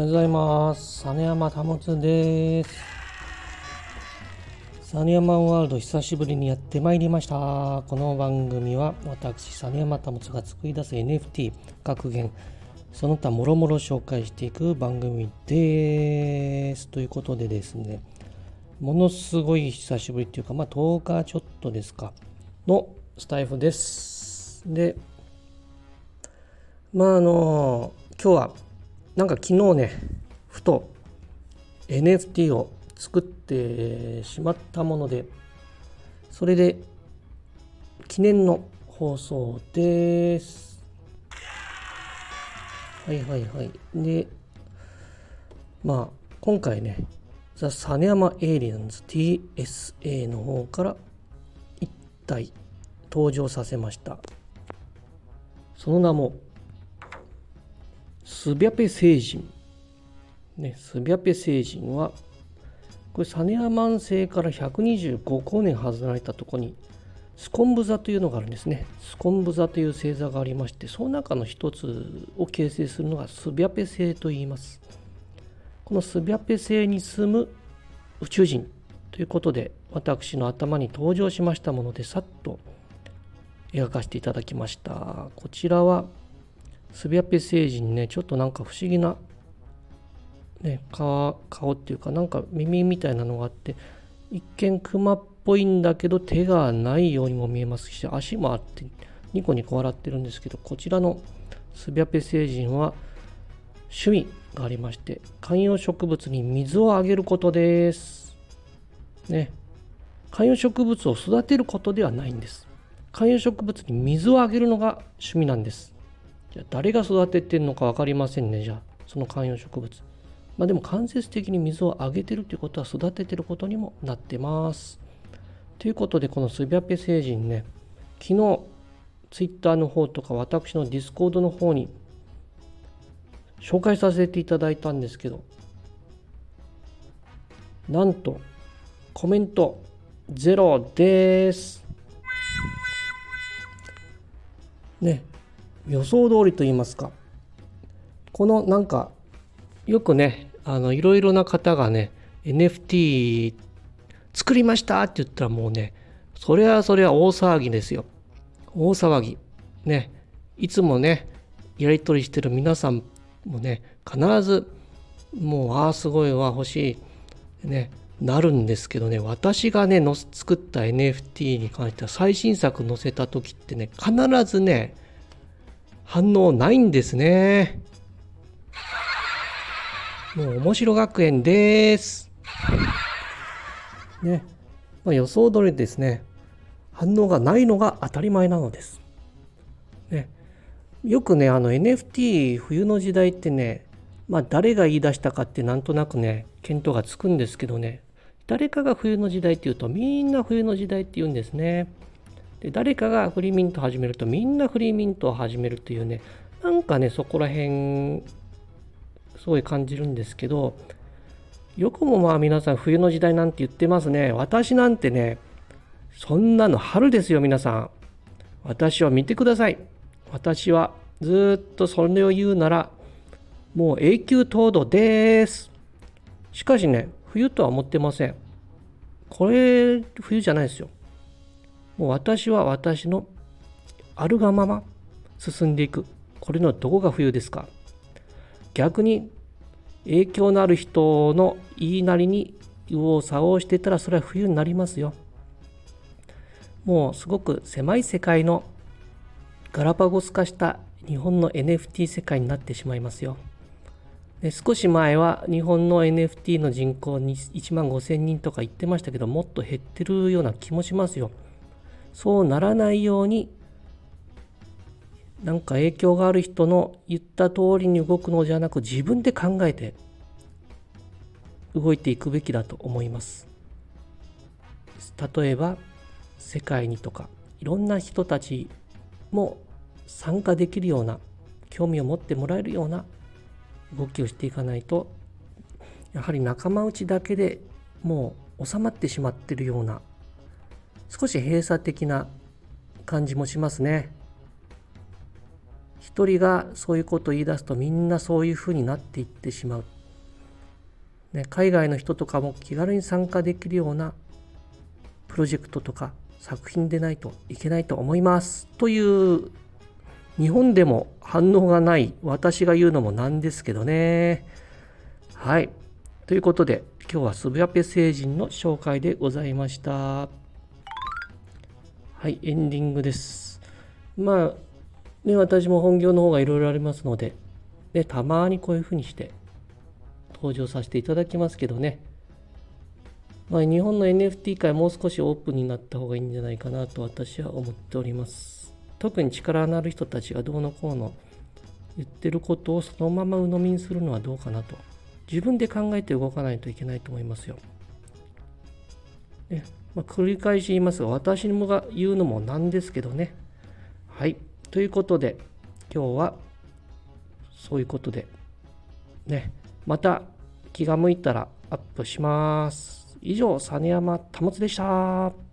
おはようございます。実山保です。実山ワールド久しぶりにやってまいりました。この番組は私、実山保が作り出す NFT 格言、その他もろもろ紹介していく番組です。ということでですね、ものすごい久しぶりっていうか、まあ10日ちょっとですか、のスタイフです。で、まああの、今日はなんか昨日ねふと NFT を作ってしまったものでそれで記念の放送です。はいはいはい。でまあ今回ねザ・サネヤマ・エイリアンズ TSA の方から1体登場させました。その名もスビャペ星人。ね、スビャペ星人は、これ、サネアマン星から125光年外れたとこに、スコンブ座というのがあるんですね。スコンブ座という星座がありまして、その中の一つを形成するのがスビャペ星と言います。このスビャペ星に住む宇宙人ということで、私の頭に登場しましたもので、さっと描かせていただきました。こちらは、スビャペ星人ねちょっとなんか不思議な、ね、顔顔っていうかなんか耳みたいなのがあって一見クマっぽいんだけど手がないようにも見えますし足もあってニコニコ笑ってるんですけどこちらのスビャペ星人は趣味がありまして観葉植物に水をあげることです。ね観葉植物を育てることではないんです。観葉植物に水をあげるのが趣味なんです。じゃあ誰が育ててるのか分かりませんね。じゃあその観葉植物。まあでも間接的に水をあげてるということは育ててることにもなってます。ということでこのスビャペ星人ね昨日ツイッターの方とか私のディスコードの方に紹介させていただいたんですけどなんとコメントゼロです。ね。予想通りと言いますかこのなんかよくねあのいろいろな方がね NFT 作りましたって言ったらもうねそれはそれは大騒ぎですよ。大騒ぎ。ねいつもねやり取りしてる皆さんもね必ずもうああすごいわ欲しいねなるんですけどね私がねの作った NFT に関しては最新作載せた時ってね必ずね反応ないんですね。もう面白学園です。ね。まあ、予想通りですね。反応がないのが当たり前なのです。ね。よくね、あの NFT 冬の時代ってね、まあ誰が言い出したかってなんとなくね、見当がつくんですけどね、誰かが冬の時代って言うとみんな冬の時代って言うんですね。で誰かがフリーミント始めるとみんなフリーミントを始めるというねなんかねそこら辺すごい感じるんですけどよくもまあ皆さん冬の時代なんて言ってますね。私なんてねそんなの春ですよ皆さん。私は見てください。私はずっとそれを言うならもう永久凍土です。しかしね冬とは思ってません。これ冬じゃないですよ。もう私は私のあるがまま進んでいく。これのどこが冬ですか？逆に影響のある人の言いなりに右往左往してたらそれは冬になりますよ。もうすごく狭い世界のガラパゴス化した日本の NFT 世界になってしまいますよ。で少し前は日本の NFT の人口に1万5千人とか言ってましたけどもっと減ってるような気もしますよ。そうならないようになんか影響がある人の言った通りに動くのじゃなく自分で考えて動いていくべきだと思います。例えば世界にとかいろんな人たちも参加できるような興味を持ってもらえるような動きをしていかないとやはり仲間内だけでもう収まってしまっているような少し閉鎖的な感じもしますね。一人がそういうことを言い出すとみんなそういうふうになっていってしまう。ね、海外の人とかも気軽に参加できるようなプロジェクトとか作品でないといけないと思いますという日本でも反応がない私が言うのもなんですけどねはいということで今日はスブヤペ星人の紹介でございましたはいエンディングですまあね私も本業の方がいろいろありますのででたまにこういうふうにして登場させていただきますけどねまあ、日本の NFT 界もう少しオープンになった方がいいんじゃないかなと私は思っております。特に力のある人たちがどうのこうの言ってることをそのまま鵜呑みにするのはどうかなと。自分で考えて動かないといけないと思いますよ。まあ、繰り返し言いますが、私もが言うのもなんですけどね。はい。ということで、今日はそういうことで、ね、また気が向いたらアップします。以上、実山保でした。